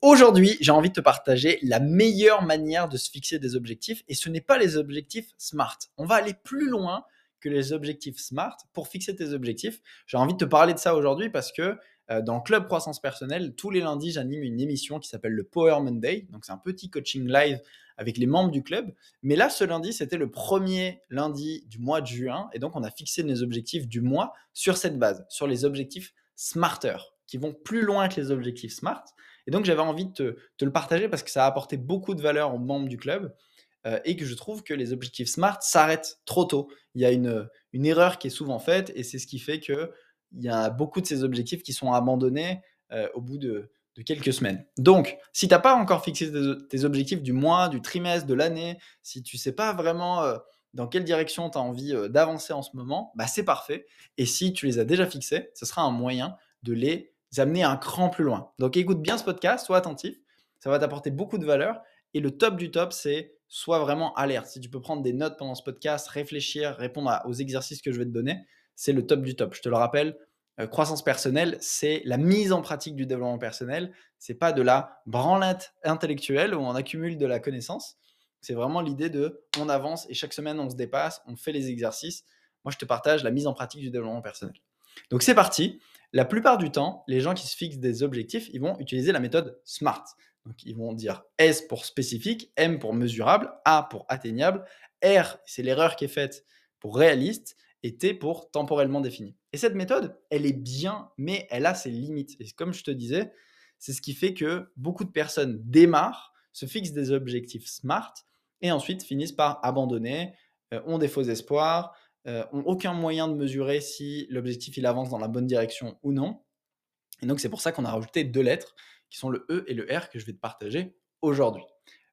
Aujourd'hui, j'ai envie de te partager la meilleure manière de se fixer des objectifs et ce n'est pas les objectifs SMART. On va aller plus loin que les objectifs SMART pour fixer tes objectifs. J'ai envie de te parler de ça aujourd'hui parce que euh, dans Club Croissance Personnelle, tous les lundis, j'anime une émission qui s'appelle le Power Monday. Donc, c'est un petit coaching live avec les membres du club. Mais là, ce lundi, c'était le premier lundi du mois de juin. Et donc, on a fixé nos objectifs du mois sur cette base, sur les objectifs Smarter, qui vont plus loin que les objectifs SMART. Et donc, j'avais envie de te, le partager parce que ça a apporté beaucoup de valeur aux membres du club euh, et que je trouve que les objectifs SMART s'arrêtent trop tôt. Il y a une, erreur qui est souvent faite et c'est ce qui fait qu'il y a beaucoup de ces objectifs qui sont abandonnés euh, au bout de, quelques semaines. Donc, si tu n'as pas encore fixé tes, objectifs du mois, du trimestre, de l'année, si tu ne sais pas vraiment euh, dans quelle direction tu as envie d'avancer en ce moment, bah, c'est parfait. Et si tu les as déjà fixés, ce sera un moyen de les amener un cran plus loin. Donc écoute bien ce podcast, sois attentif, ça va t'apporter beaucoup de valeur. Et le top du top, c'est sois vraiment alerte. Si tu peux prendre des notes pendant ce podcast, réfléchir, répondre aux exercices que je vais te donner, c'est le top du top. Je te le rappelle, euh, croissance personnelle, c'est la mise en pratique du développement personnel. C'est pas de la branlette intellectuelle où on accumule de la connaissance. C'est vraiment l'idée de on avance et chaque semaine on se dépasse, on fait les exercices. Moi, je te partage la mise en pratique du développement personnel. Donc c'est parti. La plupart du temps, les gens qui se fixent des objectifs, ils vont utiliser la méthode SMART. Donc, ils vont dire S pour spécifique, M pour mesurable, A pour atteignable, R, c'est l'erreur qui est faite pour réaliste, et T pour temporellement défini. Et cette méthode, elle est bien, mais elle a ses limites. Et comme je te disais, c'est ce qui fait que beaucoup de personnes démarrent, se fixent des objectifs SMART, et ensuite finissent par abandonner, euh, ont des faux espoirs, euh, ont aucun moyen de mesurer si l'objectif il avance dans la bonne direction ou non. Et donc c'est pour ça qu'on a rajouté deux lettres qui sont le E et le R que je vais te partager aujourd'hui.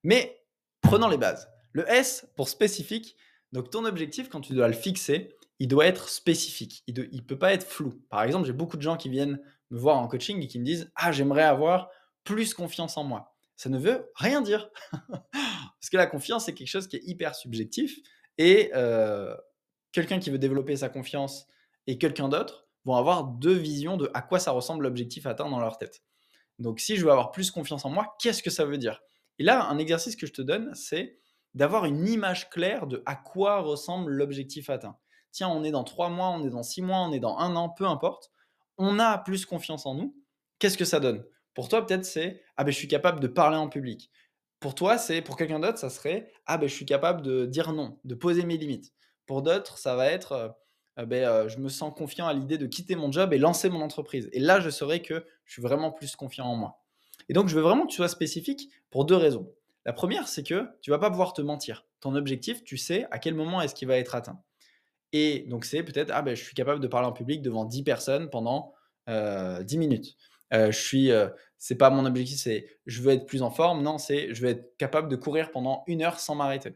Mais prenons les bases. Le S pour spécifique, donc ton objectif quand tu dois le fixer, il doit être spécifique. Il ne peut pas être flou. Par exemple, j'ai beaucoup de gens qui viennent me voir en coaching et qui me disent Ah, j'aimerais avoir plus confiance en moi. Ça ne veut rien dire. Parce que la confiance, c'est quelque chose qui est hyper subjectif. Et euh, quelqu'un qui veut développer sa confiance et quelqu'un d'autre vont avoir deux visions de à quoi ça ressemble l'objectif atteint dans leur tête. Donc si je veux avoir plus confiance en moi, qu'est-ce que ça veut dire? Et là, un exercice que je te donne, c'est d'avoir une image claire de à quoi ressemble l'objectif atteint. Tiens, on est dans trois mois, on est dans six mois, on est dans un an, peu importe. On a plus confiance en nous. Qu'est-ce que ça donne? Pour toi, peut-être c'est ah ben je suis capable de parler en public. Pour toi, c'est pour quelqu'un d'autre, ça serait ah ben je suis capable de dire non, de poser mes limites. Pour d'autres, ça va être euh, euh, ben, euh, je me sens confiant à l'idée de quitter mon job et lancer mon entreprise. Et là, je saurai que je suis vraiment plus confiant en moi. Et donc, je veux vraiment que tu sois spécifique pour deux raisons. La première, c'est que tu vas pas pouvoir te mentir. Ton objectif, tu sais à quel moment est-ce qu'il va être atteint. Et donc, c'est peut-être, ah ben, je suis capable de parler en public devant 10 personnes pendant 10 minutes. je suis, c'est pas mon objectif, c'est je veux être plus en forme. Non, c'est je veux être capable de courir pendant une heure sans m'arrêter.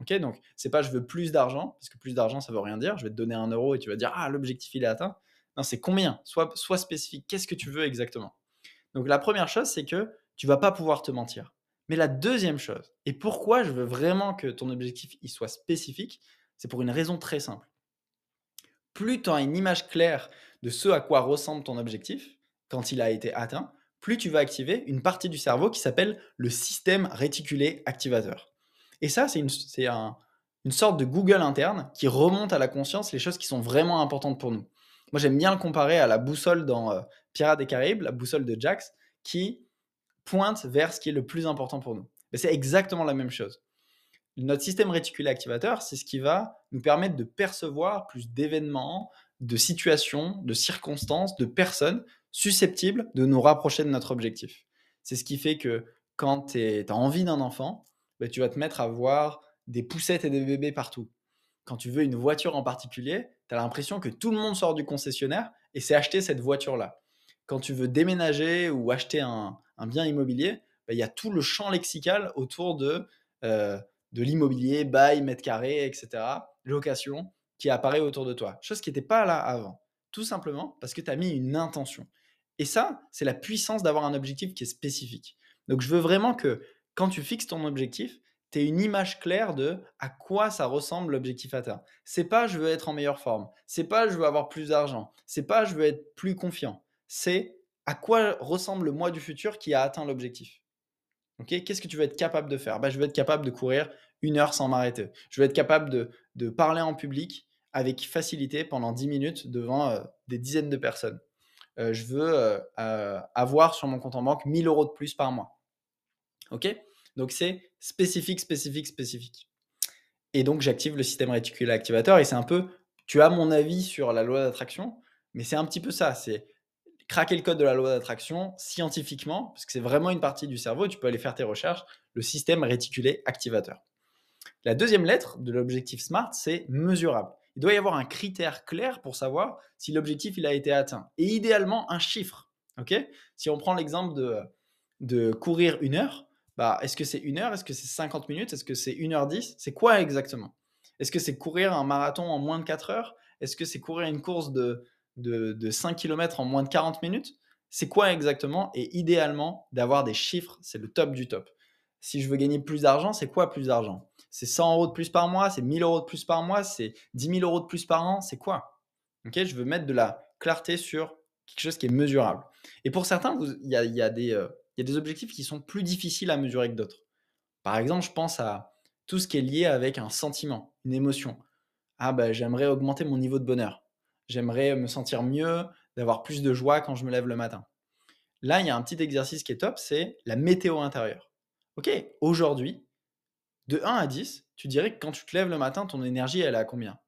Ok, donc c'est pas je veux plus d'argent, parce que plus d'argent ça veut rien dire. Je vais te donner un euro et tu vas dire ah l'objectif il est atteint. Non, c'est combien? Sois, sois spécifique. Qu'est-ce que tu veux exactement? Donc la première chose c'est que tu vas pas pouvoir te mentir. Mais la deuxième chose, et pourquoi je veux vraiment que ton objectif il soit spécifique, c'est pour une raison très simple. Plus tu as une image claire de ce à quoi ressemble ton objectif quand il a été atteint, plus tu vas activer une partie du cerveau qui s'appelle le système réticulé activateur. Et ça, c'est une, sorte de Google interne qui remonte à la conscience les choses qui sont vraiment importantes pour nous. Moi, j'aime bien le comparer à la boussole dans euh, Pirates des Caraïbes, la boussole de Jax, qui pointe vers ce qui est le plus important pour nous. c'est exactement la même chose. Notre système réticulé activateur, c'est ce qui va nous permettre de percevoir plus d'événements, de situations, de circonstances, de personnes susceptibles de nous rapprocher de notre objectif. C'est ce qui fait que quand tu as envie d'un enfant, bah, tu vas te mettre à voir des poussettes et des bébés partout. Quand tu veux une voiture en particulier, tu as l'impression que tout le monde sort du concessionnaire et c'est acheter cette voiture-là. Quand tu veux déménager ou acheter un, bien immobilier, bah, il y a tout le champ lexical autour de euh, de l'immobilier, bail, mètre carré, etc., location, qui apparaît autour de toi. Chose qui n'était pas là avant. Tout simplement parce que tu as mis une intention. Et ça, c'est la puissance d'avoir un objectif qui est spécifique. Donc je veux vraiment que quand tu fixes ton objectif, tu aies une image claire de à quoi ça ressemble l'objectif atteint. C'est pas je veux être en meilleure forme, c'est pas je veux avoir plus d'argent, c'est pas je veux être plus confiant. C'est à quoi ressemble le moi du futur qui a atteint l'objectif. Qu'est-ce que tu veux être capable de faire? Bah, Je veux être capable de courir une heure sans m'arrêter. Je veux être capable de, de, parler en public avec facilité pendant 10 minutes devant euh, des dizaines de personnes. Euh, je veux euh, avoir sur mon compte en banque 1000 euros de plus par mois. OK? Donc c'est spécifique, spécifique, spécifique. Et donc j'active le système réticulé activateur et c'est un peu, tu as mon avis sur la loi d'attraction, mais c'est un petit peu ça. C'est craquer le code de la loi d'attraction scientifiquement, parce que c'est vraiment une partie du cerveau, tu peux aller faire tes recherches, le système réticulé activateur. La deuxième lettre de l'objectif SMART, c'est mesurable. Il doit y avoir un critère clair pour savoir si l'objectif il a été atteint. Et idéalement, un chiffre. ok? Si on prend l'exemple de, de courir une heure, bah, est-ce que c'est une heure? Est-ce que c'est 50 minutes? Est-ce que c'est 1 heure 10 C'est quoi exactement? Est-ce que c'est courir un marathon en moins de 4 heures? Est-ce que c'est courir une course de, de, 5 km en moins de 40 minutes, c'est quoi exactement? Et idéalement, d'avoir des chiffres, c'est le top du top. Si je veux gagner plus d'argent, c'est quoi plus d'argent? C'est 100 euros de plus par mois, c'est 1000 euros de plus par mois, c'est 10 000 euros de plus par an, c'est quoi? Je veux mettre de la clarté sur quelque chose qui est mesurable. Et pour certains, il y a, y, a des, euh, y a des objectifs qui sont plus difficiles à mesurer que d'autres. Par exemple, je pense à tout ce qui est lié avec un sentiment, une émotion. Ah ben, j'aimerais augmenter mon niveau de bonheur. J'aimerais me sentir mieux, d'avoir plus de joie quand je me lève le matin. Là, il y a un petit exercice qui est top, c'est la météo intérieure. Ok, aujourd'hui, de 1 à 10, tu dirais que quand tu te lèves le matin, ton énergie, elle est à combien?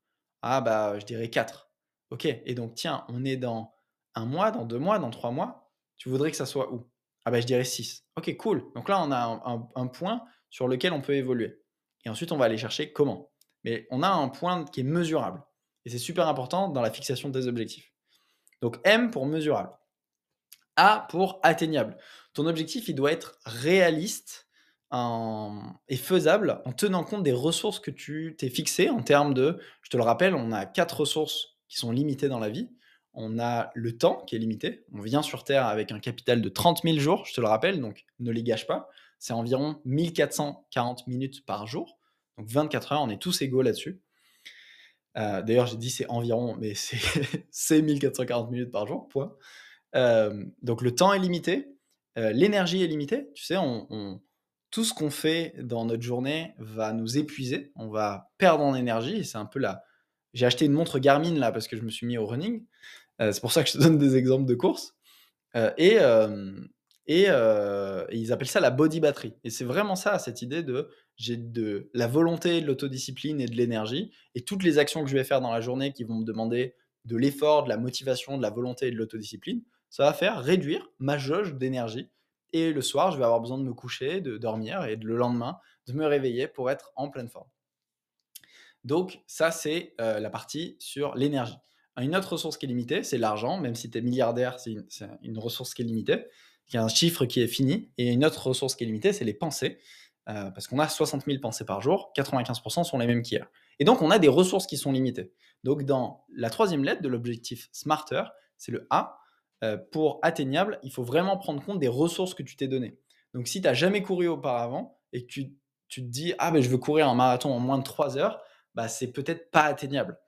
Ah bah, je dirais 4. Ok, et donc tiens, on est dans un mois, dans deux mois, dans trois mois, tu voudrais que ça soit où? Ah bah, je dirais 6. Ok, cool. Donc là, on a un, point sur lequel on peut évoluer. Et ensuite, on va aller chercher comment. Mais on a un point qui est mesurable. Et c'est super important dans la fixation des objectifs. Donc M pour mesurable. A pour atteignable. Ton objectif, il doit être réaliste et faisable en tenant compte des ressources que tu t'es fixées en termes de, je te le rappelle, on a quatre ressources qui sont limitées dans la vie. On a le temps qui est limité. On vient sur Terre avec un capital de 30 000 jours, je te le rappelle, donc ne les gâche pas. C'est environ 1440 minutes par jour. Donc 24 heures, on est tous égaux là-dessus. Euh, d'ailleurs, j'ai dit c'est environ, mais c'est 1440 minutes par jour, point. Euh, donc le temps est limité, euh, l'énergie est limitée. Tu sais, on, tout ce qu'on fait dans notre journée va nous épuiser, on va perdre en énergie. C'est un peu là. J'ai acheté une montre Garmin là parce que je me suis mis au running. c'est pour ça que je te donne des exemples de courses. et, et, ils appellent ça la body battery. Et c'est vraiment ça, cette idée de j'ai de la volonté, de l'autodiscipline et de l'énergie. Et toutes les actions que je vais faire dans la journée qui vont me demander de l'effort, de la motivation, de la volonté et de l'autodiscipline, ça va faire réduire ma jauge d'énergie. Et le soir, je vais avoir besoin de me coucher, de dormir et le lendemain, de me réveiller pour être en pleine forme. Donc ça, c'est la partie sur l'énergie. Une autre ressource qui est limitée, c'est l'argent. Même si tu es milliardaire, c'est une, ressource qui est limitée. Il y a un chiffre qui est fini. Et une autre ressource qui est limitée, c'est les pensées. Euh, parce qu'on a 60 000 pensées par jour, 95% sont les mêmes qu'hier. Et donc, on a des ressources qui sont limitées. Donc, dans la troisième lettre de l'objectif Smarter, c'est le A. Euh, pour atteignable, il faut vraiment prendre compte des ressources que tu t'es données. Donc, si tu n'as jamais couru auparavant et que tu, te dis, ah ben je veux courir un marathon en moins de 3 heures, bah, c'est peut-être pas atteignable.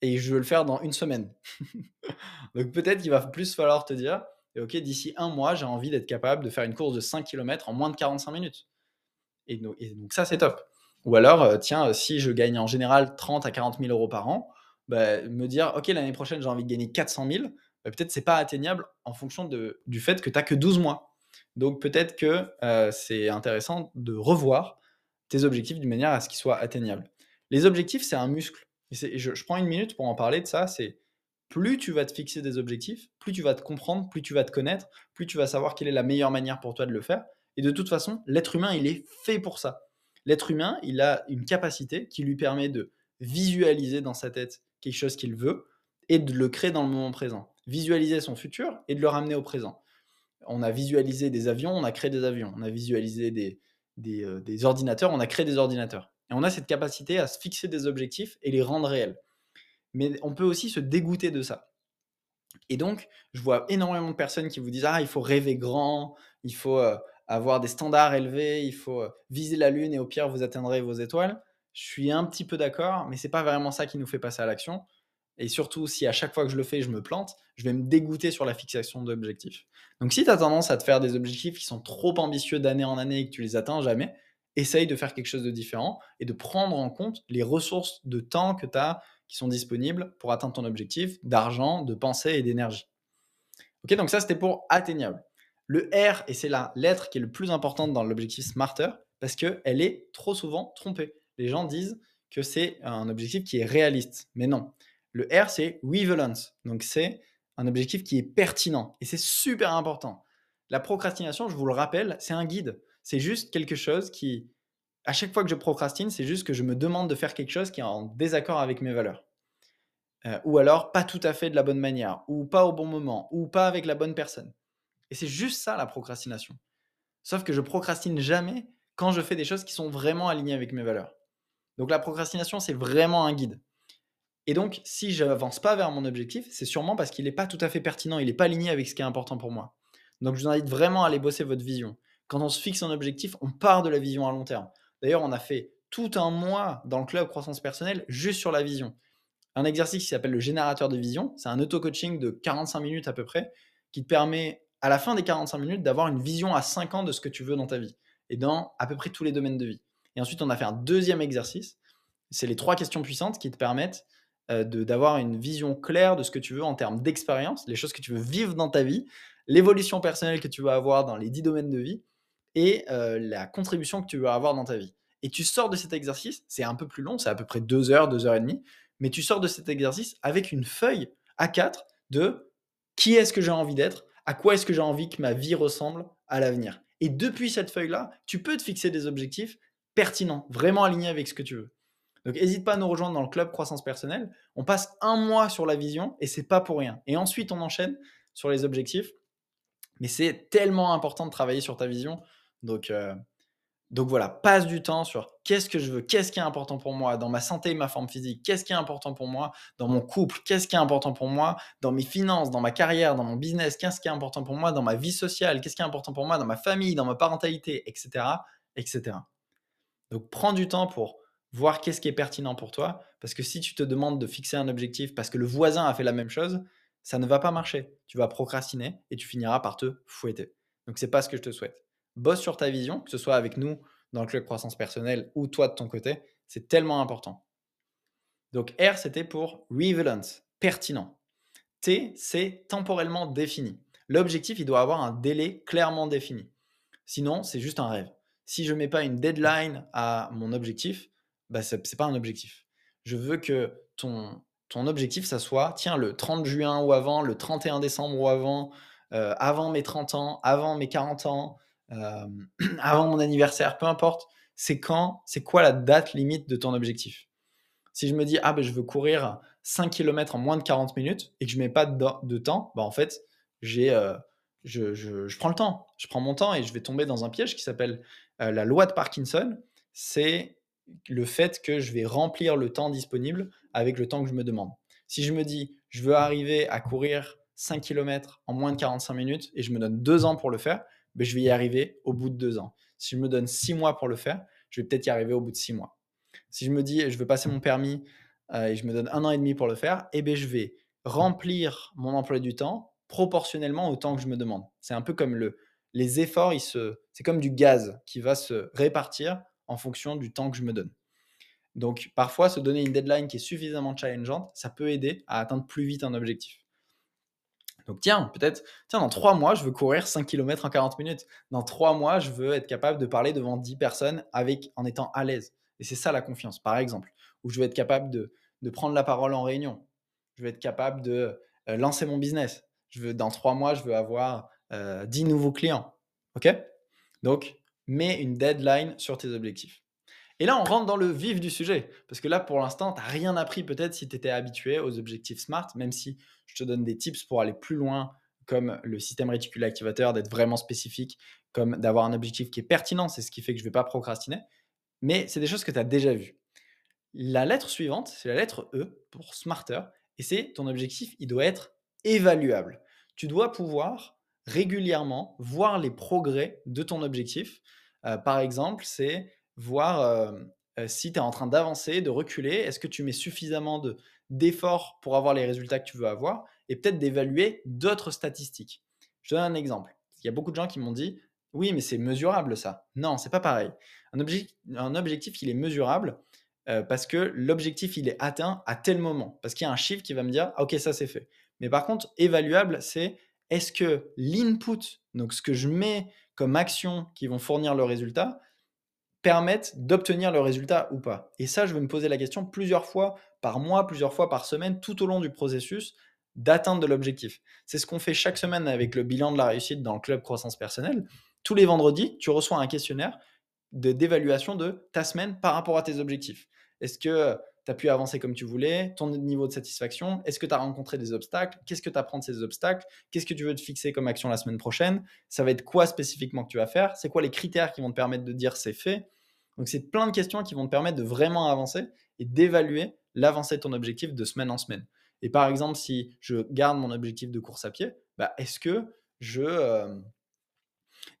Et je veux le faire dans une semaine. donc, peut-être qu'il va plus falloir te dire, ok, d'ici un mois, j'ai envie d'être capable de faire une course de 5 km en moins de 45 minutes. Et, donc, ça, c'est top. Ou alors, euh, tiens, euh, si je gagne en général 30 à 40 000 euros par an, bah, me dire, OK, l'année prochaine, j'ai envie de gagner 400 000, bah, peut-être c'est pas atteignable en fonction de, du fait que tu n'as que 12 mois. Donc peut-être que euh, c'est intéressant de revoir tes objectifs d'une manière à ce qu'ils soient atteignables. Les objectifs, c'est un muscle. Et je, prends une minute pour en parler de ça. C'est plus tu vas te fixer des objectifs, plus tu vas te comprendre, plus tu vas te connaître, plus tu vas savoir quelle est la meilleure manière pour toi de le faire. Et de toute façon, l'être humain, il est fait pour ça. L'être humain, il a une capacité qui lui permet de visualiser dans sa tête quelque chose qu'il veut et de le créer dans le moment présent. Visualiser son futur et de le ramener au présent. On a visualisé des avions, on a créé des avions. On a visualisé des, des, euh, ordinateurs, on a créé des ordinateurs. Et on a cette capacité à se fixer des objectifs et les rendre réels. Mais on peut aussi se dégoûter de ça. Et donc, je vois énormément de personnes qui vous disent Ah, il faut rêver grand, il faut euh, avoir des standards élevés, il faut euh, viser la lune et au pire, vous atteindrez vos étoiles. Je suis un petit peu d'accord, mais c'est pas vraiment ça qui nous fait passer à l'action. Et surtout, si à chaque fois que je le fais, je me plante, je vais me dégoûter sur la fixation d'objectifs. Donc, si tu as tendance à te faire des objectifs qui sont trop ambitieux d'année en année et que tu les atteins jamais, essaye de faire quelque chose de différent et de prendre en compte les ressources de temps que tu as qui sont disponibles pour atteindre ton objectif, d'argent, de pensée et d'énergie. Ok, donc ça c'était pour atteignable. Le R, et c'est la lettre qui est le plus importante dans l'objectif Smarter, parce qu'elle est trop souvent trompée. Les gens disent que c'est un objectif qui est réaliste, mais non. Le R, c'est relevant, donc c'est un objectif qui est pertinent, et c'est super important. La procrastination, je vous le rappelle, c'est un guide. C'est juste quelque chose qui, à chaque fois que je procrastine, c'est juste que je me demande de faire quelque chose qui est en désaccord avec mes valeurs. Euh, ou alors pas tout à fait de la bonne manière, ou pas au bon moment, ou pas avec la bonne personne. Et c'est juste ça la procrastination. Sauf que je procrastine jamais quand je fais des choses qui sont vraiment alignées avec mes valeurs. Donc la procrastination, c'est vraiment un guide. Et donc, si je n'avance pas vers mon objectif, c'est sûrement parce qu'il n'est pas tout à fait pertinent, il n'est pas aligné avec ce qui est important pour moi. Donc je vous invite vraiment à aller bosser votre vision. Quand on se fixe un objectif, on part de la vision à long terme. D'ailleurs, on a fait tout un mois dans le club croissance personnelle juste sur la vision. Un exercice qui s'appelle le générateur de vision. C'est un auto-coaching de 45 minutes à peu près qui te permet, à la fin des 45 minutes, d'avoir une vision à 5 ans de ce que tu veux dans ta vie et dans à peu près tous les domaines de vie. Et ensuite, on a fait un deuxième exercice. C'est les trois questions puissantes qui te permettent euh, d'avoir une vision claire de ce que tu veux en termes d'expérience, les choses que tu veux vivre dans ta vie, l'évolution personnelle que tu veux avoir dans les 10 domaines de vie et la contribution que tu veux avoir dans ta vie. Et tu sors de cet exercice, c'est un peu plus long, c'est à peu près deux heures, deux heures et demie, mais tu sors de cet exercice avec une feuille A4 de qui est-ce que j'ai envie d'être, à quoi est-ce que j'ai envie que ma vie ressemble à l'avenir? Et depuis cette feuille-là, tu peux te fixer des objectifs pertinents, vraiment alignés avec ce que tu veux. Donc n'hésite pas à nous rejoindre dans le club croissance personnelle. On passe un mois sur la vision et c'est pas pour rien. Et ensuite on enchaîne sur les objectifs. Mais c'est tellement important de travailler sur ta vision. Donc, euh, donc voilà, passe du temps sur qu'est-ce que je veux, qu'est-ce qui est important pour moi dans ma santé et ma forme physique, qu'est-ce qui est important pour moi dans mon couple, qu'est-ce qui est important pour moi dans mes finances, dans ma carrière, dans mon business, qu'est-ce qui est important pour moi dans ma vie sociale, qu'est-ce qui est important pour moi dans ma famille, dans ma parentalité, etc. etc. Donc prends du temps pour voir qu'est-ce qui est pertinent pour toi, parce que si tu te demandes de fixer un objectif parce que le voisin a fait la même chose, ça ne va pas marcher. Tu vas procrastiner et tu finiras par te fouetter. Donc c'est pas ce que je te souhaite bosse sur ta vision, que ce soit avec nous dans le club croissance personnelle ou toi de ton côté. C'est tellement important. Donc R, c'était pour relevant, pertinent. T, c'est temporellement défini. L'objectif, il doit avoir un délai clairement défini. Sinon, c'est juste un rêve. Si je ne mets pas une deadline à mon objectif, bah, ce n'est pas un objectif. Je veux que ton, ton objectif, ça soit, tiens, le 30 juin ou avant, le 31 décembre ou avant, euh, avant mes 30 ans, avant mes 40 ans, euh, avant mon anniversaire, peu importe, c'est quand, c'est quoi la date limite de ton objectif? Si je me dis, ah ben je veux courir 5 km en moins de 40 minutes et que je mets pas de, temps, bah en fait, j'ai, euh, je, je, je, prends le temps. Je prends mon temps et je vais tomber dans un piège qui s'appelle euh, la loi de Parkinson. C'est le fait que je vais remplir le temps disponible avec le temps que je me demande. Si je me dis, je veux arriver à courir 5 km en moins de 45 minutes et je me donne deux ans pour le faire, ben, je vais y arriver au bout de deux ans. Si je me donne six mois pour le faire, je vais peut-être y arriver au bout de six mois. Si je me dis, je veux passer mon permis euh, et je me donne un an et demi pour le faire, eh ben, je vais remplir mon emploi du temps proportionnellement au temps que je me demande. C'est un peu comme le, les efforts, c'est comme du gaz qui va se répartir en fonction du temps que je me donne. Donc parfois, se donner une deadline qui est suffisamment challengeante, ça peut aider à atteindre plus vite un objectif. Donc tiens, peut-être, tiens, dans trois mois, je veux courir 5 km en 40 minutes. Dans trois mois, je veux être capable de parler devant 10 personnes en étant à l'aise. Et c'est ça la confiance, par exemple. Ou je veux être capable de, prendre la parole en réunion. Je veux être capable de euh, lancer mon business. Je veux, dans trois mois, je veux avoir 10 euh, nouveaux clients. OK? Donc, mets une deadline sur tes objectifs. Et là, on rentre dans le vif du sujet. Parce que là, pour l'instant, tu n'as rien appris peut-être si tu étais habitué aux objectifs SMART, même si je te donne des tips pour aller plus loin, comme le système réticulé activateur, d'être vraiment spécifique, comme d'avoir un objectif qui est pertinent. C'est ce qui fait que je ne vais pas procrastiner. mais c'est des choses que tu as déjà vues. La lettre suivante, c'est la lettre E pour smarter, et c'est ton objectif, il doit être évaluable. Tu dois pouvoir régulièrement voir les progrès de ton objectif. Euh, par exemple, c'est voir euh, euh, si tu es en train d'avancer, de reculer, est-ce que tu mets suffisamment d'efforts pour avoir les résultats que tu veux avoir, et peut-être d'évaluer d'autres statistiques. Je donne un exemple. Il y a beaucoup de gens qui m'ont dit, oui, mais c'est mesurable ça. Non, c'est pas pareil. Un, objectif, un il est mesurable euh, parce que l'objectif, il est atteint à tel moment. Parce qu'il y a un chiffre qui va me dire, ok, ça c'est fait. Mais par contre, évaluable, c'est est-ce que l'input, donc ce que je mets comme action qui vont fournir le résultat, permettent d'obtenir le résultat ou pas? Et ça, je vais me poser la question plusieurs fois par mois, plusieurs fois par semaine, tout au long du processus d'atteinte de l'objectif. C'est ce qu'on fait chaque semaine avec le bilan de la réussite dans le club croissance personnelle. Tous les vendredis, tu reçois un questionnaire d'évaluation de, ta semaine par rapport à tes objectifs. Est-ce que tu as pu avancer comme tu voulais, ton niveau de satisfaction, est-ce que tu as rencontré des obstacles, qu'est-ce que tu apprends de ces obstacles, qu'est-ce que tu veux te fixer comme action la semaine prochaine, ça va être quoi spécifiquement que tu vas faire, c'est quoi les critères qui vont te permettre de dire c'est fait? Donc c'est plein de questions qui vont te permettre de vraiment avancer et d'évaluer l'avancée de ton objectif de semaine en semaine. Et par exemple, si je garde mon objectif de course à pied, bah, est-ce que je, euh,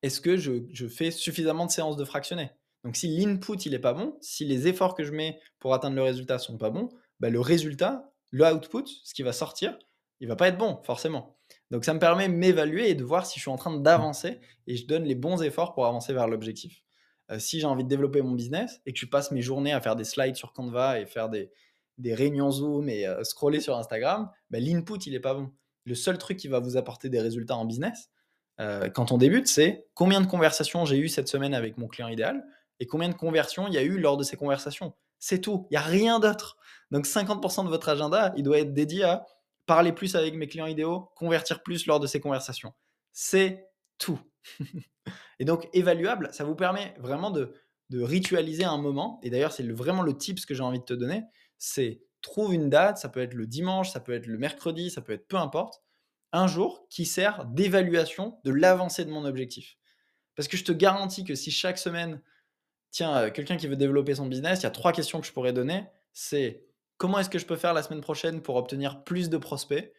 est-ce que je, fais suffisamment de séances de fractionnés Donc si l'input il est pas bon, si les efforts que je mets pour atteindre le résultat sont pas bons, bah, le résultat, le output, ce qui va sortir, il va pas être bon forcément. Donc ça me permet de m'évaluer et de voir si je suis en train d'avancer et je donne les bons efforts pour avancer vers l'objectif. Euh, si j'ai envie de développer mon business et que je passe mes journées à faire des slides sur Canva et faire des, des réunions Zoom et euh, scroller sur Instagram, bah, l'input, il n'est pas bon. Le seul truc qui va vous apporter des résultats en business, euh, quand on débute, c'est combien de conversations j'ai eu cette semaine avec mon client idéal et combien de conversions il y a eu lors de ces conversations. C'est tout. Il n'y a rien d'autre. Donc 50% de votre agenda, il doit être dédié à parler plus avec mes clients idéaux, convertir plus lors de ces conversations. C'est tout. et donc, évaluable, ça vous permet vraiment de, de ritualiser un moment. Et d'ailleurs, c'est vraiment le tips que j'ai envie de te donner c'est trouve une date, ça peut être le dimanche, ça peut être le mercredi, ça peut être peu importe, un jour qui sert d'évaluation de l'avancée de mon objectif. Parce que je te garantis que si chaque semaine, tiens, euh, quelqu'un qui veut développer son business, il y a trois questions que je pourrais donner. C'est comment est-ce que je peux faire la semaine prochaine pour obtenir plus de prospects?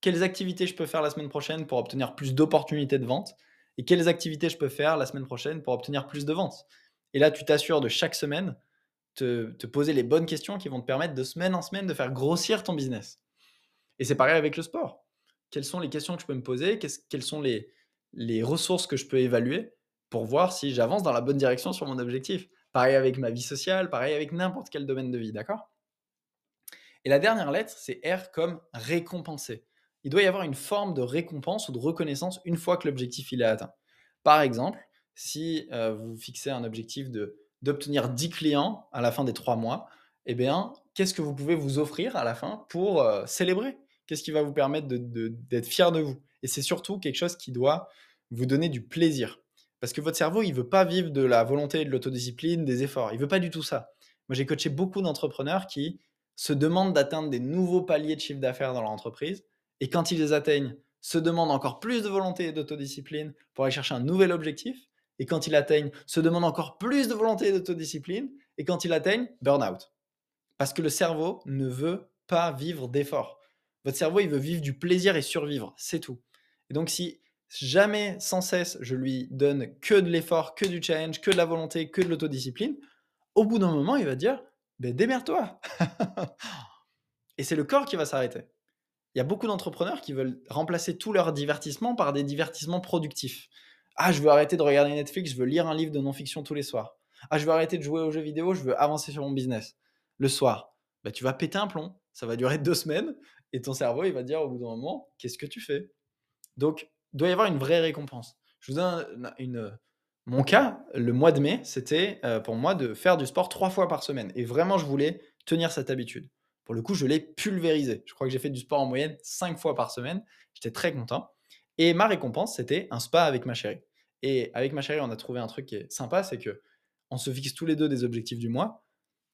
Quelles activités je peux faire la semaine prochaine pour obtenir plus d'opportunités de vente? Et quelles activités je peux faire la semaine prochaine pour obtenir plus de ventes? Et là, tu t'assures de chaque semaine te, poser les bonnes questions qui vont te permettre de semaine en semaine de faire grossir ton business. Et c'est pareil avec le sport. Quelles sont les questions que je peux me poser? Quelles sont les, les ressources que je peux évaluer pour voir si j'avance dans la bonne direction sur mon objectif? Pareil avec ma vie sociale, pareil avec n'importe quel domaine de vie, d'accord? Et la dernière lettre, c'est R comme récompenser. Il doit y avoir une forme de récompense ou de reconnaissance une fois que l'objectif est atteint. Par exemple, si euh, vous fixez un objectif de d'obtenir 10 clients à la fin des 3 mois, eh bien, qu'est-ce que vous pouvez vous offrir à la fin pour euh, célébrer? Qu'est-ce qui va vous permettre d'être fier de vous? Et c'est surtout quelque chose qui doit vous donner du plaisir. Parce que votre cerveau, il ne veut pas vivre de la volonté, de l'autodiscipline, des efforts. Il ne veut pas du tout ça. Moi, j'ai coaché beaucoup d'entrepreneurs qui se demandent d'atteindre des nouveaux paliers de chiffre d'affaires dans leur entreprise. Et quand ils les atteignent, se demandent encore plus de volonté et d'autodiscipline pour aller chercher un nouvel objectif et quand il atteigne, se demande encore plus de volonté et d'autodiscipline, et quand il atteigne, burn-out. Parce que le cerveau ne veut pas vivre d'effort. Votre cerveau, il veut vivre du plaisir et survivre, c'est tout. Et donc si jamais, sans cesse, je lui donne que de l'effort, que du challenge, que de la volonté, que de l'autodiscipline, au bout d'un moment, il va dire, ben démerde-toi. et c'est le corps qui va s'arrêter. Il y a beaucoup d'entrepreneurs qui veulent remplacer tout leur divertissement par des divertissements productifs. Ah, je veux arrêter de regarder Netflix, je veux lire un livre de non-fiction tous les soirs. Ah, je veux arrêter de jouer aux jeux vidéo, je veux avancer sur mon business. Le soir, bah, tu vas péter un plomb. Ça va durer deux semaines et ton cerveau, il va dire au bout d'un moment, qu'est-ce que tu fais? Donc, il doit y avoir une vraie récompense. Je vous donne mon cas, le mois de mai, c'était euh, pour moi de faire du sport trois fois par semaine. Et vraiment, je voulais tenir cette habitude. Pour le coup, je l'ai pulvérisé. Je crois que j'ai fait du sport en moyenne cinq fois par semaine. J'étais très content. Et ma récompense, c'était un spa avec ma chérie. Et avec ma chérie, on a trouvé un truc qui est sympa, c'est que on se fixe tous les deux des objectifs du mois.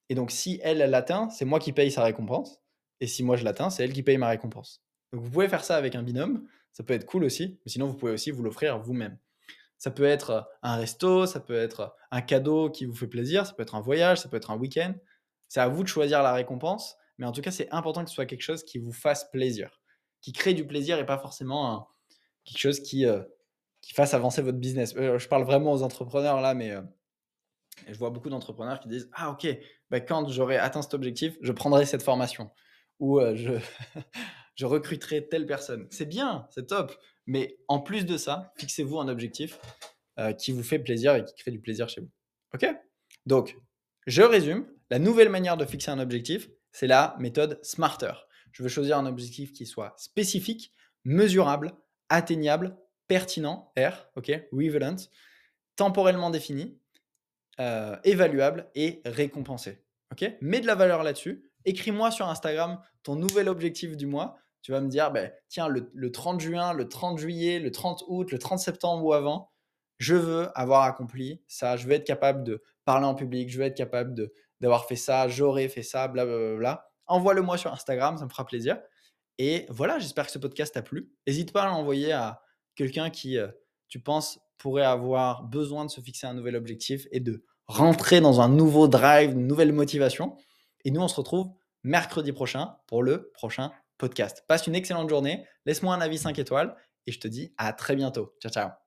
Et donc, si elle, l'atteint, c'est moi qui paye sa récompense. Et si moi je l'atteins, c'est elle qui paye ma récompense. Donc, vous pouvez faire ça avec un binôme. Ça peut être cool aussi. Mais sinon, vous pouvez aussi vous l'offrir vous-même. Ça peut être un resto, ça peut être un cadeau qui vous fait plaisir, ça peut être un voyage, ça peut être un week-end. C'est à vous de choisir la récompense, mais en tout cas, c'est important que ce soit quelque chose qui vous fasse plaisir, qui crée du plaisir et pas forcément quelque chose qui, qui fasse avancer votre business. je parle vraiment aux entrepreneurs là, mais je vois beaucoup d'entrepreneurs qui disent Ah, ok, bah, quand j'aurai atteint cet objectif, je prendrai cette formation ou je, je recruterai telle personne. C'est bien, c'est top, mais en plus de ça, fixez-vous un objectif qui vous fait plaisir et qui crée du plaisir chez vous. Ok? Donc, je résume la nouvelle manière de fixer un objectif, c'est la méthode Smarter. Je veux choisir un objectif qui soit spécifique, mesurable, atteignable, pertinent, R, ok, relevant, temporellement défini, euh, évaluable et récompensé. Ok? Mets de la valeur là-dessus. Écris-moi sur Instagram ton nouvel objectif du mois. Tu vas me dire, ben, tiens, le, le, 30 juin, le 30 juillet, le 30 août, le 30 septembre ou avant, je veux avoir accompli ça. Je veux être capable de parler en public. Je veux être capable d'avoir fait ça, j'aurais fait ça, blablabla. Envoie-le-moi sur Instagram, ça me fera plaisir. Et voilà, j'espère que ce podcast t'a plu. N'hésite pas à l'envoyer à quelqu'un qui, euh, tu penses, pourrait avoir besoin de se fixer un nouvel objectif et de rentrer dans un nouveau drive, une nouvelle motivation. Et nous, on se retrouve mercredi prochain pour le prochain podcast. Passe une excellente journée, laisse-moi un avis 5 étoiles et je te dis à très bientôt. Ciao, ciao.